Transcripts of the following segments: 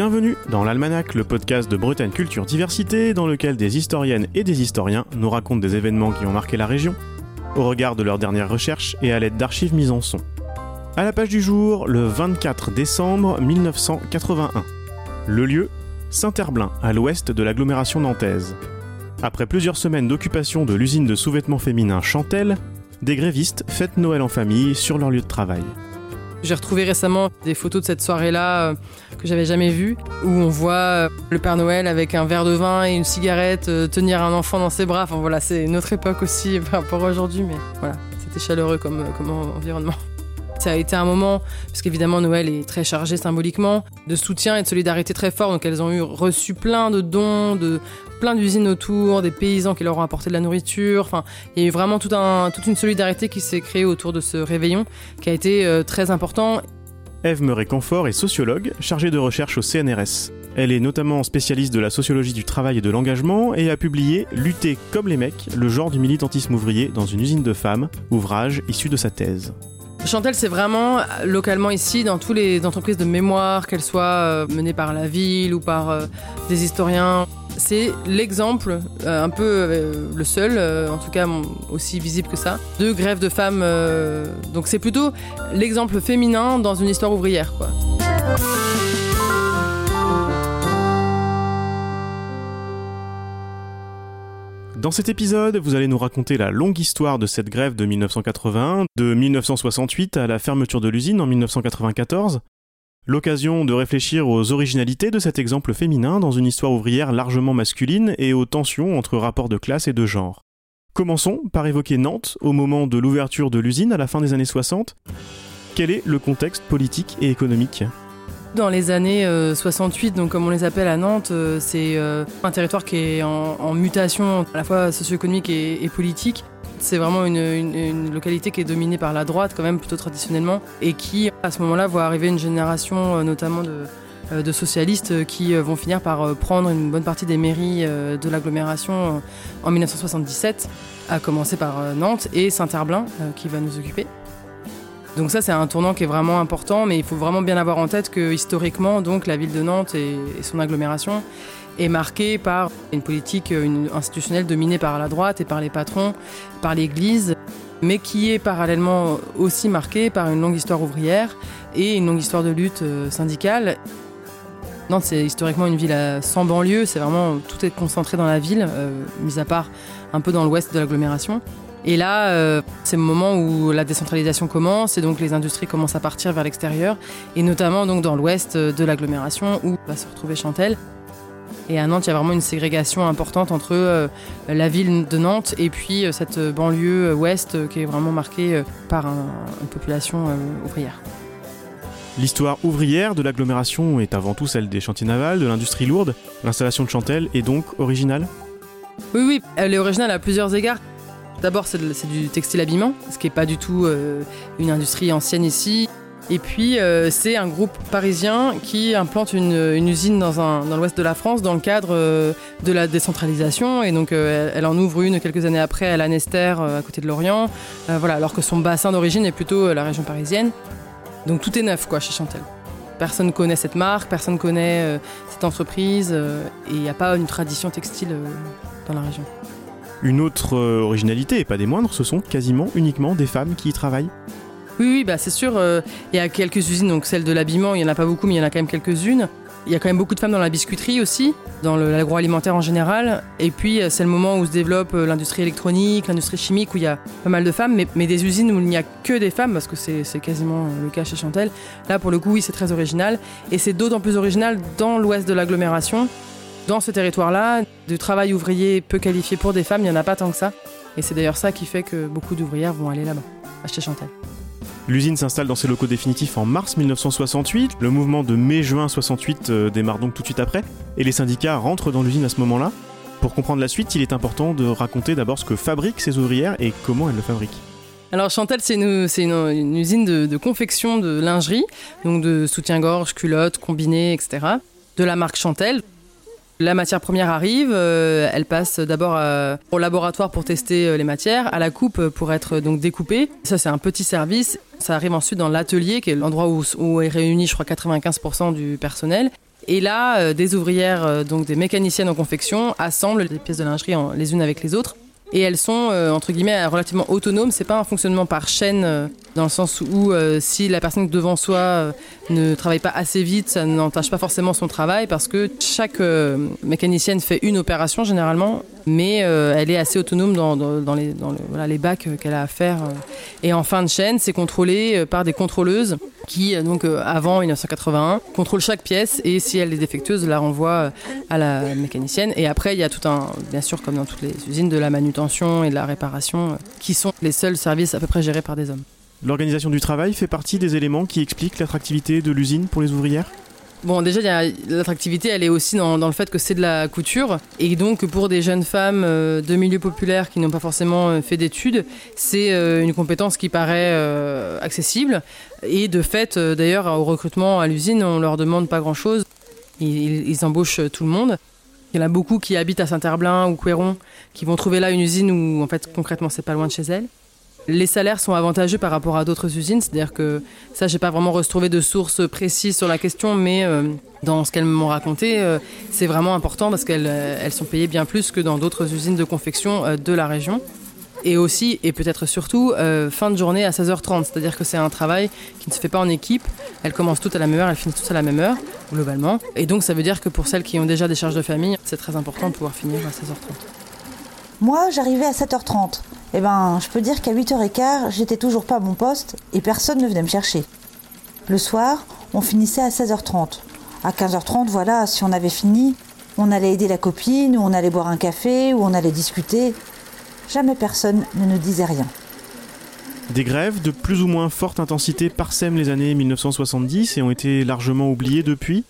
Bienvenue dans l'Almanach, le podcast de Bretagne Culture Diversité, dans lequel des historiennes et des historiens nous racontent des événements qui ont marqué la région, au regard de leurs dernières recherches et à l'aide d'archives mises en son. À la page du jour, le 24 décembre 1981. Le lieu Saint-Herblain, à l'ouest de l'agglomération nantaise. Après plusieurs semaines d'occupation de l'usine de sous-vêtements féminins Chantel, des grévistes fêtent Noël en famille sur leur lieu de travail. J'ai retrouvé récemment des photos de cette soirée-là euh, que j'avais jamais vues, où on voit euh, le Père Noël avec un verre de vin et une cigarette euh, tenir un enfant dans ses bras. Enfin voilà, c'est une autre époque aussi par rapport à aujourd'hui, mais voilà, c'était chaleureux comme, comme environnement. Ça a été un moment, parce qu'évidemment Noël est très chargé symboliquement, de soutien et de solidarité très fort. Donc elles ont eu reçu plein de dons, de plein d'usines autour, des paysans qui leur ont apporté de la nourriture. Enfin, il y a eu vraiment toute une solidarité qui s'est créée autour de ce réveillon, qui a été euh, très important. Eve Meuret-Confort est sociologue, chargée de recherche au CNRS. Elle est notamment spécialiste de la sociologie du travail et de l'engagement et a publié Lutter comme les mecs, le genre du militantisme ouvrier dans une usine de femmes, ouvrage issu de sa thèse. Chantel, c'est vraiment localement ici, dans toutes les entreprises de mémoire, qu'elles soient euh, menées par la ville ou par euh, des historiens. C'est l'exemple, euh, un peu le seul, en tout cas aussi visible que ça, de grève de femmes. donc c'est plutôt l'exemple féminin dans une histoire ouvrière. Quoi. Dans cet épisode, vous allez nous raconter la longue histoire de cette grève de 1981, de 1968 à la fermeture de l'usine en 1994. L'occasion de réfléchir aux originalités de cet exemple féminin dans une histoire ouvrière largement masculine et aux tensions entre rapports de classe et de genre. Commençons par évoquer Nantes au moment de l'ouverture de l'usine à la fin des années 60. Quel est le contexte politique et économique? Dans les années 68, euh, donc comme on les appelle à Nantes, euh, c'est euh, un territoire qui est en, mutation à la fois socio-économique et, politique. C'est vraiment une, localité qui est dominée par la droite quand même plutôt traditionnellement et qui à ce moment-là voit arriver une génération notamment de, de socialistes qui vont finir par prendre une bonne partie des mairies de l'agglomération en 1977, à commencer par Nantes et Saint-Herblain qui va nous occuper. Donc ça c'est un tournant qui est vraiment important, mais il faut vraiment bien avoir en tête que historiquement, donc la ville de Nantes et, son agglomération est marquée par une politique institutionnelle dominée par la droite et par les patrons, par l'Église, mais qui est parallèlement aussi marquée par une longue histoire ouvrière et une longue histoire de lutte euh, syndicale. Nantes, c'est historiquement une ville sans banlieue, c'est vraiment tout est concentré dans la ville, euh, mis à part un peu dans l'ouest de l'agglomération. Et là, euh, c'est le moment où la décentralisation commence et donc les industries commencent à partir vers l'extérieur, et notamment donc dans l'ouest de l'agglomération où va se retrouver Chantel. Et à Nantes, il y a vraiment une ségrégation importante entre euh, la ville de Nantes et puis euh, cette banlieue ouest qui est vraiment marquée par une population ouvrière. L'histoire ouvrière de l'agglomération est avant tout celle des chantiers navals, de l'industrie lourde. L'installation de Chantel est donc originale? Oui, oui, elle est originale à plusieurs égards. D'abord, c'est du textile habillement, ce qui n'est pas du tout euh, une industrie ancienne ici. Et puis, euh, c'est un groupe parisien qui implante une, usine dans, l'ouest de la France dans le cadre euh, de la décentralisation. Et donc, elle, en ouvre une quelques années après à Lanester, à côté de Lorient. voilà, alors que son bassin d'origine est plutôt la région parisienne. Donc, tout est neuf, quoi, chez Chantel. Personne ne connaît cette marque, personne ne connaît cette entreprise. et il n'y a pas une tradition textile dans la région. Une autre euh, originalité, et pas des moindres, ce sont quasiment uniquement des femmes qui y travaillent. Oui, oui, bah c'est sûr. Euh, il y a quelques usines, donc celle de l'habillement, il y en a pas beaucoup, mais il y en a quand même quelques-unes. Il y a quand même beaucoup de femmes dans la biscuiterie aussi, dans l'agroalimentaire en général. Et puis, euh, c'est le moment où se développe l'industrie électronique, l'industrie chimique, où il y a pas mal de femmes, mais, mais des usines où il n'y a que des femmes, parce que c'est quasiment le cas chez Chantel. Là, pour le coup, oui, c'est très original. Et c'est d'autant plus original dans l'ouest de l'agglomération, dans ce territoire-là, de travail ouvrier peu qualifié pour des femmes, il n'y en a pas tant que ça. Et c'est d'ailleurs ça qui fait que beaucoup d'ouvrières vont aller là-bas, acheter Chantel. L'usine s'installe dans ses locaux définitifs en mars 1968. Le mouvement de mai-juin 68 euh, démarre donc tout de suite après. Et les syndicats rentrent dans l'usine à ce moment-là. Pour comprendre la suite, il est important de raconter d'abord ce que fabriquent ces ouvrières et comment elles le fabriquent. Alors Chantel, c'est une, usine de, de, confection de lingerie, donc de soutien-gorge, culottes, combinés, etc. De la marque Chantel. La matière première arrive, euh, elle passe d'abord euh, au laboratoire pour tester euh, les matières, à la coupe pour être donc découpée. Ça c'est un petit service. Ça arrive ensuite dans l'atelier, qui est l'endroit où, est réuni, je crois, 95% du personnel. Et là, des ouvrières, donc des mécaniciennes en confection, assemblent les pièces de lingerie les unes avec les autres et elles sont euh, entre guillemets relativement autonomes. C'est pas un fonctionnement par chaîne euh, dans le sens où euh, si la personne devant soi ne travaille pas assez vite, ça n'entache pas forcément son travail parce que chaque mécanicienne fait une opération généralement, mais elle est assez autonome dans, les, voilà, les bacs qu'elle a à faire. Et en fin de chaîne, c'est contrôlé par des contrôleuses qui, donc avant 1981, contrôlent chaque pièce et si elle est défectueuse, la renvoie à la mécanicienne. Et après, il y a tout un, bien sûr, comme dans toutes les usines, de la manutention et de la réparation, euh, qui sont les seuls services à peu près gérés par des hommes. L'organisation du travail fait partie des éléments qui expliquent l'attractivité de l'usine pour les ouvrières? Bon, déjà, l'attractivité, elle est aussi dans, le fait que c'est de la couture. Et donc, pour des jeunes femmes euh, de milieux populaires qui n'ont pas forcément euh, fait d'études, c'est une compétence qui paraît accessible. Et de fait, d'ailleurs, au recrutement à l'usine, on leur demande pas grand-chose. ils, embauchent tout le monde. Il y en a beaucoup qui habitent à Saint-Herblain ou Couéron, qui vont trouver là une usine où, en fait, concrètement, c'est pas loin de chez elles. Les salaires sont avantageux par rapport à d'autres usines, c'est-à-dire que ça, j'ai pas vraiment retrouvé de sources précises sur la question, mais euh, dans ce qu'elles m'ont raconté, euh, c'est vraiment important parce qu'elles euh, sont payées bien plus que dans d'autres usines de confection de la région. Et aussi, et peut-être surtout, fin de journée à 16h30, c'est-à-dire que c'est un travail qui ne se fait pas en équipe. Elles commencent toutes à la même heure, elles finissent toutes à la même heure, globalement. Et donc, ça veut dire que pour celles qui ont déjà des charges de famille, c'est très important de pouvoir finir à 16h30. Moi, j'arrivais à 7h30. Eh ben, je peux dire qu'à 8h15, j'étais toujours pas à mon poste et personne ne venait me chercher. Le soir, on finissait à 16h30. À 15h30, voilà, si on avait fini, on allait aider la copine, ou on allait boire un café, ou on allait discuter. Jamais personne ne nous disait rien. Des grèves de plus ou moins forte intensité parsèment les années 1970 et ont été largement oubliées depuis.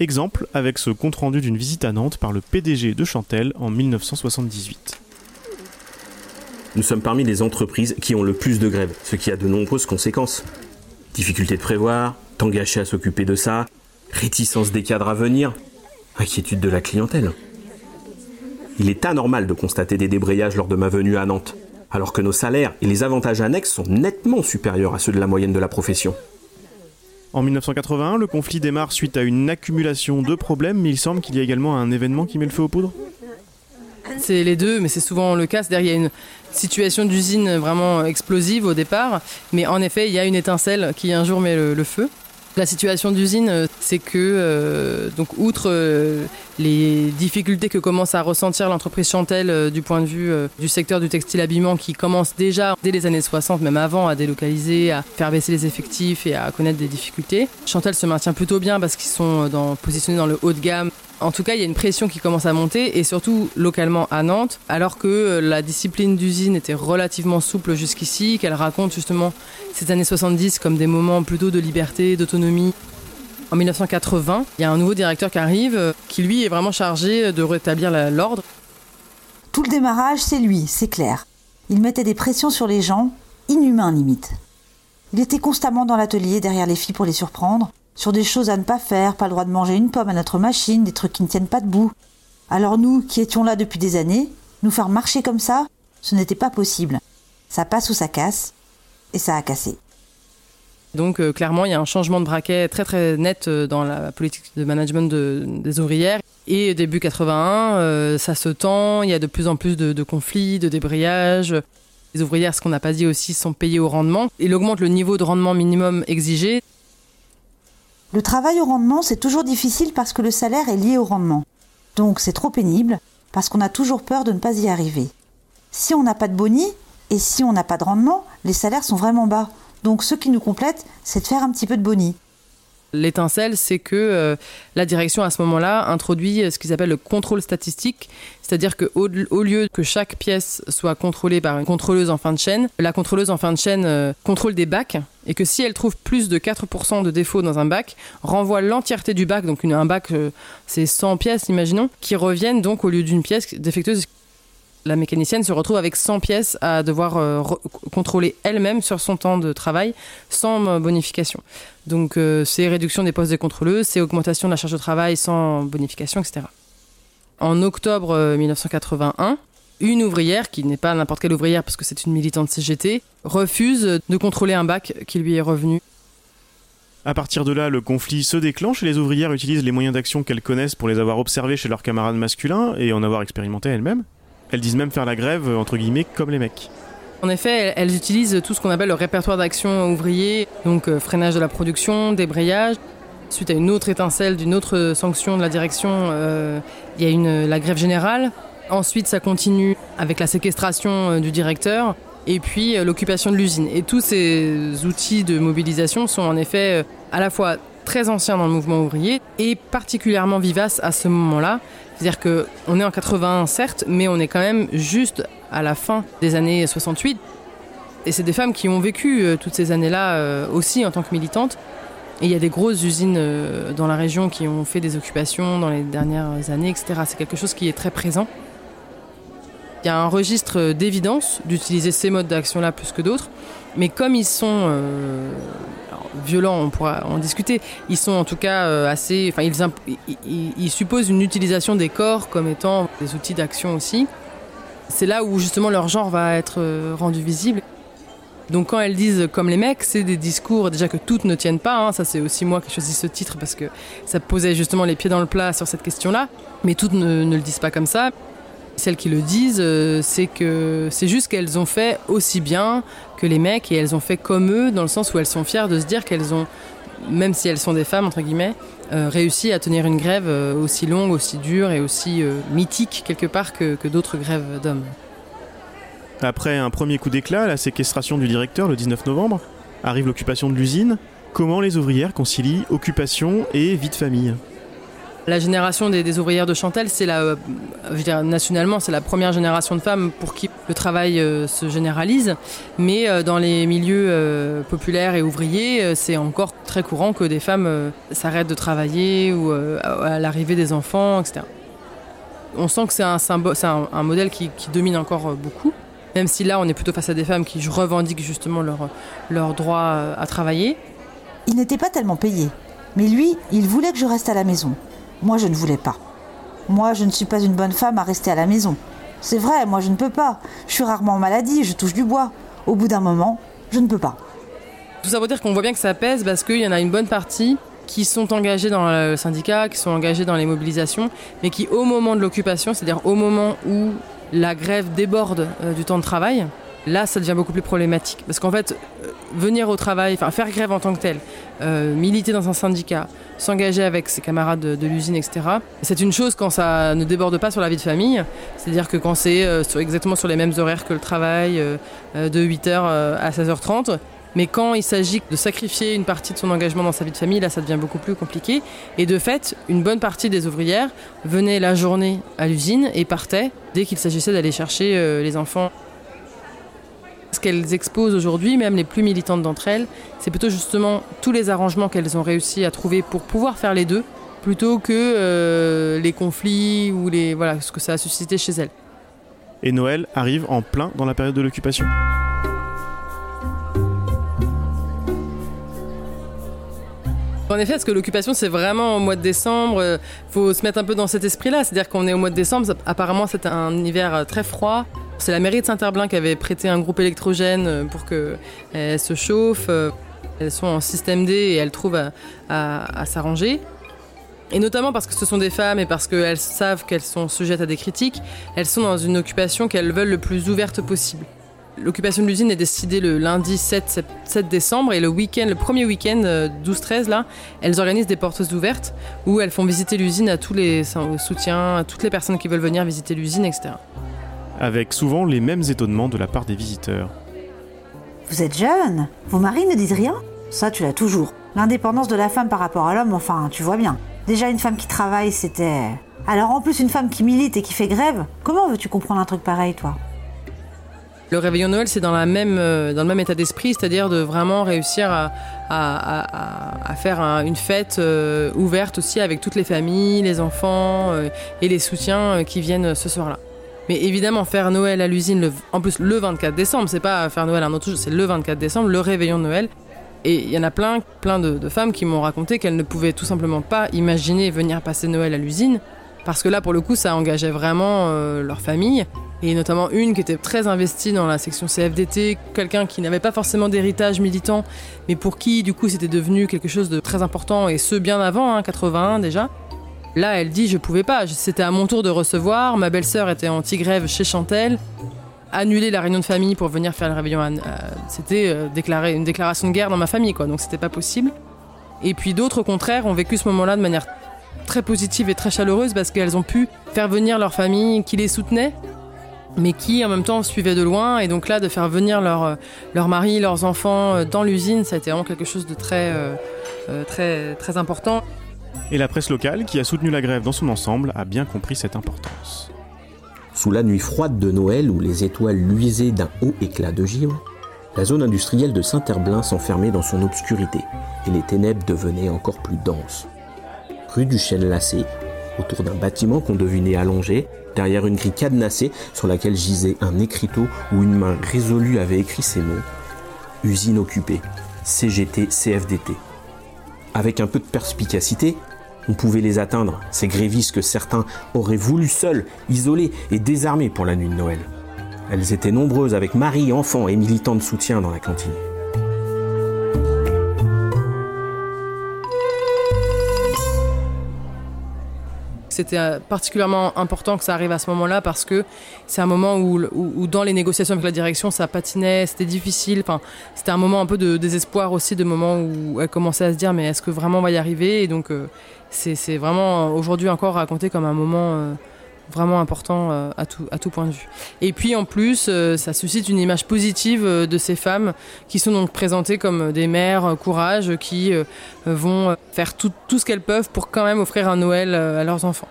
Exemple avec ce compte-rendu d'une visite à Nantes par le PDG de Chantel en 1978. Nous sommes parmi les entreprises qui ont le plus de grèves, ce qui a de nombreuses conséquences. Difficulté de prévoir, temps gâché à s'occuper de ça, réticence des cadres à venir, inquiétude de la clientèle. Il est anormal de constater des débrayages lors de ma venue à Nantes, alors que nos salaires et les avantages annexes sont nettement supérieurs à ceux de la moyenne de la profession. En 1981, le conflit démarre suite à une accumulation de problèmes, mais il semble qu'il y a également un événement qui met le feu aux poudres. C'est les deux, mais c'est souvent le cas. C'est-à-dire qu'il y a une situation d'usine vraiment explosive au départ, mais en effet, il y a une étincelle qui un jour met le feu. La situation d'usine, euh, c'est que, euh, donc, outre euh, les difficultés que commence à ressentir l'entreprise Chantel du point de vue du secteur du textile habillement qui commence déjà dès les années 60, même avant, à délocaliser, à faire baisser les effectifs et à connaître des difficultés. Chantel se maintient plutôt bien parce qu'ils sont positionnés dans le haut de gamme en tout cas, il y a une pression qui commence à monter, et surtout localement à Nantes, alors que euh, la discipline d'usine était relativement souple jusqu'ici, qu'elle raconte justement ces années 70 comme des moments plutôt de liberté, d'autonomie. En 1980, il y a un nouveau directeur qui arrive, euh, qui lui est vraiment chargé de rétablir l'ordre. Tout le démarrage, c'est lui, c'est clair. Il mettait des pressions sur les gens, inhumains limite. Il était constamment dans l'atelier derrière les filles pour les surprendre, sur des choses à ne pas faire, pas le droit de manger une pomme à notre machine, des trucs qui ne tiennent pas debout. Alors nous, qui étions là depuis des années, nous faire marcher comme ça, ce n'était pas possible. Ça passe ou ça casse, et ça a cassé. Donc euh, clairement, il y a un changement de braquet très très net euh, dans la politique de management des ouvrières. Et début 81, euh, ça se tend, il y a de plus en plus de, de conflits, de débrayages. Les ouvrières, ce qu'on n'a pas dit aussi, sont payées au rendement. Il augmente le niveau de rendement minimum exigé. Le travail au rendement, c'est toujours difficile parce que le salaire est lié au rendement. Donc c'est trop pénible parce qu'on a toujours peur de ne pas y arriver. Si on n'a pas de boni et si on n'a pas de rendement, les salaires sont vraiment bas. Donc ce qui nous complète, c'est de faire un petit peu de boni. L'étincelle, c'est que euh, la direction à ce moment-là introduit euh, ce qu'ils appellent le contrôle statistique, c'est-à-dire qu'au au lieu que chaque pièce soit contrôlée par une contrôleuse en fin de chaîne, la contrôleuse en fin de chaîne euh, contrôle des bacs. Et que si elle trouve plus de 4% de défauts dans un bac, renvoie l'entièreté du bac, donc un bac c'est 100 pièces imaginons, qui reviennent donc au lieu d'une pièce défectueuse la mécanicienne se retrouve avec 100 pièces à devoir euh, contrôler elle-même sur son temps de travail sans euh, bonification. Donc euh, c'est réduction des postes des contrôleuses, c'est augmentation de la charge de travail sans bonification, etc. En octobre 1981, une ouvrière, qui n'est pas n'importe quelle ouvrière parce que c'est une militante CGT, refuse de contrôler un bac qui lui est revenu À partir de là, le conflit se déclenche et les ouvrières utilisent les moyens d'action qu'elles connaissent pour les avoir observés chez leurs camarades masculins et en avoir expérimenté elles-mêmes. Elles disent même faire la grève, entre guillemets, comme les mecs. En effet, elles utilisent tout ce qu'on appelle le répertoire d'action ouvrier, donc euh, freinage de la production, débrayage. Suite à une autre étincelle d'une autre sanction de la direction, euh, il y a la grève générale. Ensuite, ça continue avec la séquestration euh, du directeur et puis l'occupation de l'usine. Et tous ces outils de mobilisation sont en effet à la fois très anciens dans le mouvement ouvrier et particulièrement vivaces à ce moment-là. C'est-à-dire qu'on est en 81 certes, mais on est quand même juste à la fin des années 68. Et c'est des femmes qui ont vécu toutes ces années-là aussi en tant que militantes. Et il y a des grosses usines euh, dans la région qui ont fait des occupations dans les dernières années, etc. C'est quelque chose qui est très présent. Il y a un registre d'évidence d'utiliser ces modes d'action-là plus que d'autres, mais comme ils sont euh, violents, on pourra en discuter, ils sont en tout cas euh, assez... Enfin, ils, supposent une utilisation des corps comme étant des outils d'action aussi. C'est là où justement leur genre va être rendu visible. Donc quand elles disent comme les mecs, c'est des discours déjà que toutes ne tiennent pas. Hein. Ça c'est aussi moi qui ai choisi ce titre parce que ça posait justement les pieds dans le plat sur cette question-là. Mais toutes ne, le disent pas comme ça. Celles qui le disent, euh, c'est que c'est juste qu'elles ont fait aussi bien que les mecs et elles ont fait comme eux dans le sens où elles sont fières de se dire qu'elles ont, même si elles sont des femmes entre guillemets, euh, réussi à tenir une grève euh, aussi longue, aussi dure et aussi mythique quelque part que d'autres grèves d'hommes. Après un premier coup d'éclat, la séquestration du directeur le 19 novembre, arrive l'occupation de l'usine. Comment les ouvrières concilient occupation et vie de famille? La génération des, ouvrières de Chantel, c'est la, euh, nationalement, c'est la première génération de femmes pour qui le travail euh, se généralise. Mais euh, dans les milieux populaires et ouvriers, c'est encore très courant que des femmes s'arrêtent de travailler ou à l'arrivée des enfants, etc. On sent que c'est un, modèle qui domine encore beaucoup même si là on est plutôt face à des femmes qui revendiquent justement leur droit à travailler. Il n'était pas tellement payé, mais lui, il voulait que je reste à la maison. Moi, je ne voulais pas. Moi, je ne suis pas une bonne femme à rester à la maison. C'est vrai, moi je ne peux pas. Je suis rarement en maladie, je touche du bois. Au bout d'un moment, je ne peux pas. Tout ça veut dire qu'on voit bien que ça pèse parce qu'il y en a une bonne partie qui sont engagés dans le syndicat, qui sont engagés dans les mobilisations, mais qui au moment de l'occupation, c'est-à-dire au moment où la grève déborde euh, du temps de travail, là ça devient beaucoup plus problématique. Parce qu'en fait, venir au travail, enfin faire grève en tant que tel, euh, militer dans un syndicat, s'engager avec ses camarades de, l'usine, etc. C'est une chose quand ça ne déborde pas sur la vie de famille, c'est-à-dire que quand c'est exactement sur les mêmes horaires que le travail, de 8h à 16h30, mais quand il s'agit de sacrifier une partie de son engagement dans sa vie de famille, là, ça devient beaucoup plus compliqué. Et de fait, une bonne partie des ouvrières venaient la journée à l'usine et partaient dès qu'il s'agissait d'aller chercher euh, les enfants. Ce qu'elles exposent aujourd'hui, même les plus militantes d'entre elles, c'est plutôt justement tous les arrangements qu'elles ont réussi à trouver pour pouvoir faire les deux, plutôt que euh, les conflits ou les voilà ce que ça a suscité chez elles. Et Noël arrive en plein dans la période de l'occupation. En effet, parce que l'occupation, c'est vraiment au mois de décembre. Il euh, faut se mettre un peu dans cet esprit-là. C'est-à-dire qu'on est au mois de décembre. Apparemment, c'est un hiver euh, très froid. C'est la mairie de Saint-Herblain qui avait prêté un groupe électrogène euh, pour qu'elles se chauffent. Elles sont en système D et elles trouvent à, s'arranger. Et notamment parce que ce sont des femmes et parce qu'elles savent qu'elles sont sujettes à des critiques, elles sont dans une occupation qu'elles veulent le plus ouverte possible. L'occupation de l'usine est décidée le lundi 7, 7 décembre et le premier week-end 12-13 euh, là, elles organisent des portes ouvertes où elles font visiter l'usine à tous les soutiens, à toutes les personnes qui veulent venir visiter l'usine, etc. Avec souvent les mêmes étonnements de la part des visiteurs. Vous êtes jeune Vos maris ne disent rien Ça, tu l'as toujours. L'indépendance de la femme par rapport à l'homme, enfin, tu vois bien. Déjà, une femme qui travaille, c'était... Alors en plus, une femme qui milite et qui fait grève, comment veux-tu comprendre un truc pareil, toi? Le réveillon Noël, c'est dans, la même, euh, dans le même état d'esprit, c'est-à-dire de vraiment réussir à, à, à, faire une fête euh, ouverte aussi avec toutes les familles, les enfants euh, et les soutiens qui viennent ce soir-là. Mais évidemment, faire Noël à l'usine, en plus le 24 décembre, c'est pas faire Noël un autre jour, c'est le 24 décembre, le réveillon de Noël. Et il y en a plein, plein de, femmes qui m'ont raconté qu'elles ne pouvaient tout simplement pas imaginer venir passer Noël à l'usine, parce que là, pour le coup, ça engageait vraiment leur famille et notamment une qui était très investie dans la section CFDT, quelqu'un qui n'avait pas forcément d'héritage militant, mais pour qui du coup c'était devenu quelque chose de très important, et ce bien avant, hein, 81 déjà. Là, elle dit je pouvais pas, c'était à mon tour de recevoir, ma belle-sœur était anti-grève chez Chantel, annuler la réunion de famille pour venir faire le réveillon, c'était euh, déclarer une déclaration de guerre dans ma famille, quoi, donc c'était pas possible. Et puis d'autres, au contraire, ont vécu ce moment-là de manière très positive et très chaleureuse parce qu'elles ont pu faire venir leur famille qui les soutenait mais qui en même temps suivaient de loin. Et donc là, de faire venir leur, euh, leur mari, leurs enfants euh, dans l'usine, ça a été vraiment quelque chose de très, très, très important. Et la presse locale, qui a soutenu la grève dans son ensemble, a bien compris cette importance. Sous la nuit froide de Noël, où les étoiles luisaient d'un haut éclat de givre, la zone industrielle de Saint-Herblain s'enfermait dans son obscurité, et les ténèbres devenaient encore plus denses. Rue du Chêne Lacé, autour d'un bâtiment qu'on devinait allongé, derrière une grille cadenassée sur laquelle gisait un écriteau où une main résolue avait écrit ces mots Usine occupée, CGT, CFDT. Avec un peu de perspicacité, on pouvait les atteindre, ces grévistes que certains auraient voulu seuls, isolés et désarmés pour la nuit de Noël. Elles étaient nombreuses avec maris, enfants et militants de soutien dans la cantine. C'était euh, particulièrement important que ça arrive à ce moment-là parce que c'est un moment où, dans les négociations avec la direction, ça patinait, c'était difficile. Enfin, c'était un moment un peu de désespoir aussi, de moment où elle commençait à se dire mais est-ce que vraiment on va y arriver? Et donc, euh, c'est vraiment aujourd'hui encore raconté comme un moment. Vraiment important euh, à, tout, à tout point de vue. Et puis en plus, euh, ça suscite une image positive euh, de ces femmes qui sont donc présentées comme des mères courage qui vont faire tout, tout ce qu'elles peuvent pour quand même offrir un Noël à leurs enfants.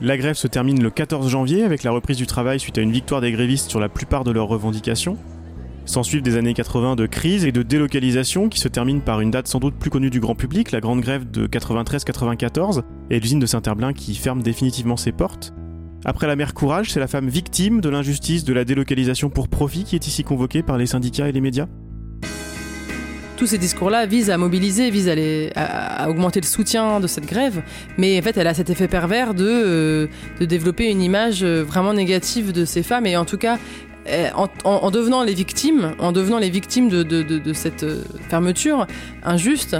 La grève se termine le 14 janvier avec la reprise du travail suite à une victoire des grévistes sur la plupart de leurs revendications. S'ensuivent des années 80 de crise et de délocalisation qui se terminent par une date sans doute plus connue du grand public, la grande grève de 93-94, et l'usine de Saint-Herblain qui ferme définitivement ses portes. Après la mère Courage, c'est la femme victime de l'injustice de la délocalisation pour profit qui est ici convoquée par les syndicats et les médias tous ces discours-là visent à mobiliser, visent à, augmenter le soutien de cette grève, mais en fait, elle a cet effet pervers de, euh, de développer une image euh, vraiment négative de ces femmes, et en tout cas, euh, en, devenant les victimes, en devenant les victimes de, cette euh, fermeture injuste,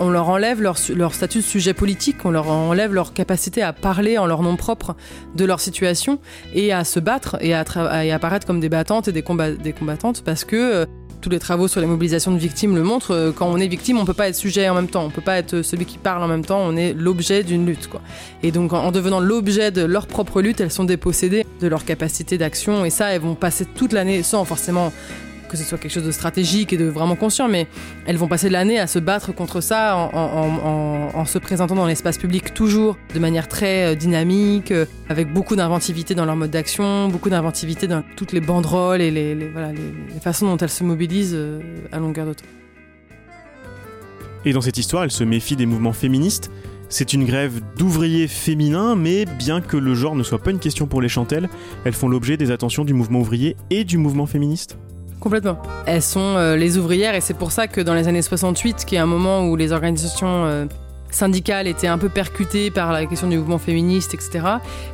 on leur enlève leur, statut de sujet politique, on leur enlève leur capacité à parler en leur nom propre de leur situation et à se battre et à, apparaître comme des battantes et des, des combattantes parce que euh, tous les travaux sur les mobilisations de victimes le montrent. Euh, quand on est victime, on peut pas être sujet en même temps. On peut pas être celui qui parle en même temps. On est l'objet d'une lutte, quoi. Et donc, en devenant l'objet de leur propre lutte, elles sont dépossédées de leur capacité d'action. Et ça, elles vont passer toute l'année sans forcément que ce soit quelque chose de stratégique et de vraiment conscient, mais elles vont passer l'année à se battre contre ça en, se présentant dans l'espace public toujours de manière très euh, dynamique, euh, avec beaucoup d'inventivité dans leur mode d'action, beaucoup d'inventivité dans toutes les banderoles et les, façons dont elles se mobilisent euh, à longueur de temps. Et dans cette histoire, elle se méfie des mouvements féministes. C'est une grève d'ouvriers féminins, mais bien que le genre ne soit pas une question pour les chantelles, elles font l'objet des attentions du mouvement ouvrier et du mouvement féministe. Complètement. Elles sont euh, les ouvrières et c'est pour ça que dans les années 68, qui est un moment où les organisations euh, syndicales étaient un peu percutées par la question du mouvement féministe, etc.,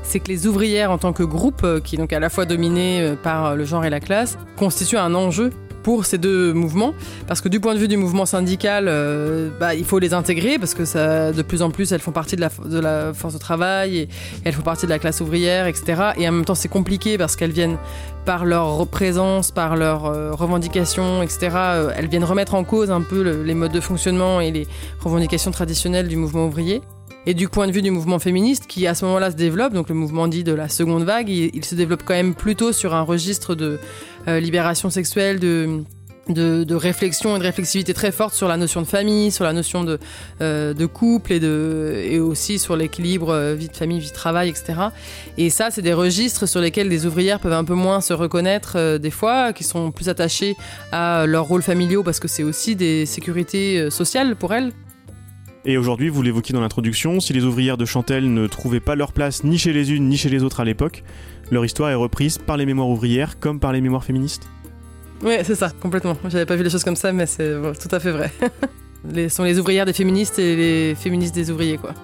c'est que les ouvrières en tant que groupe, euh, qui est donc à la fois dominé par le genre et la classe, constituent un enjeu pour ces deux mouvements, parce que du point de vue du mouvement syndical, euh, bah, il faut les intégrer, parce que de plus en plus, elles font partie de la, de la force de travail, et, elles font partie de la classe ouvrière, etc. Et en même temps, c'est compliqué, parce qu'elles viennent, par leur présence, par leurs euh, revendications, etc., euh, elles viennent remettre en cause un peu les modes de fonctionnement et les revendications traditionnelles du mouvement ouvrier. Et du point de vue du mouvement féministe, qui à ce moment-là se développe, donc le mouvement dit de la seconde vague, il, se développe quand même plutôt sur un registre de euh, libération sexuelle, de, de, réflexion et de réflexivité très forte sur la notion de famille, sur la notion de, euh, couple et, de, aussi sur l'équilibre euh, vie de famille, vie de travail, etc. Et ça, c'est des registres sur lesquels les ouvrières peuvent un peu moins se reconnaître des fois, qui sont plus attachées à leurs rôles familiaux parce que c'est aussi des sécurités sociales pour elles. Et aujourd'hui, vous l'évoquiez dans l'introduction, si les ouvrières de Chantelle ne trouvaient pas leur place ni chez les unes ni chez les autres à l'époque, leur histoire est reprise par les mémoires ouvrières comme par les mémoires féministes Oui, c'est ça, complètement. J'avais pas vu les choses comme ça, mais c'est tout à fait vrai. les, sont les ouvrières des féministes et les féministes des ouvriers, quoi.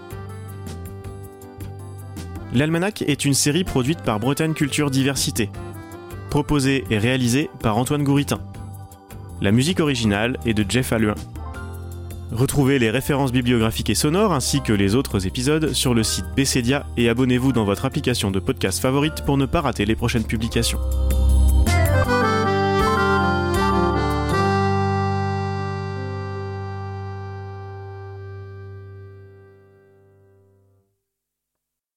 L'Almanach est une série produite par Bretagne Culture Diversité, proposée et réalisée par Antoine Gouritin. La musique originale est de Jeff Alluin. Retrouvez les références bibliographiques et sonores ainsi que les autres épisodes sur le site Bessedia et abonnez-vous dans votre application de podcast favorite pour ne pas rater les prochaines publications.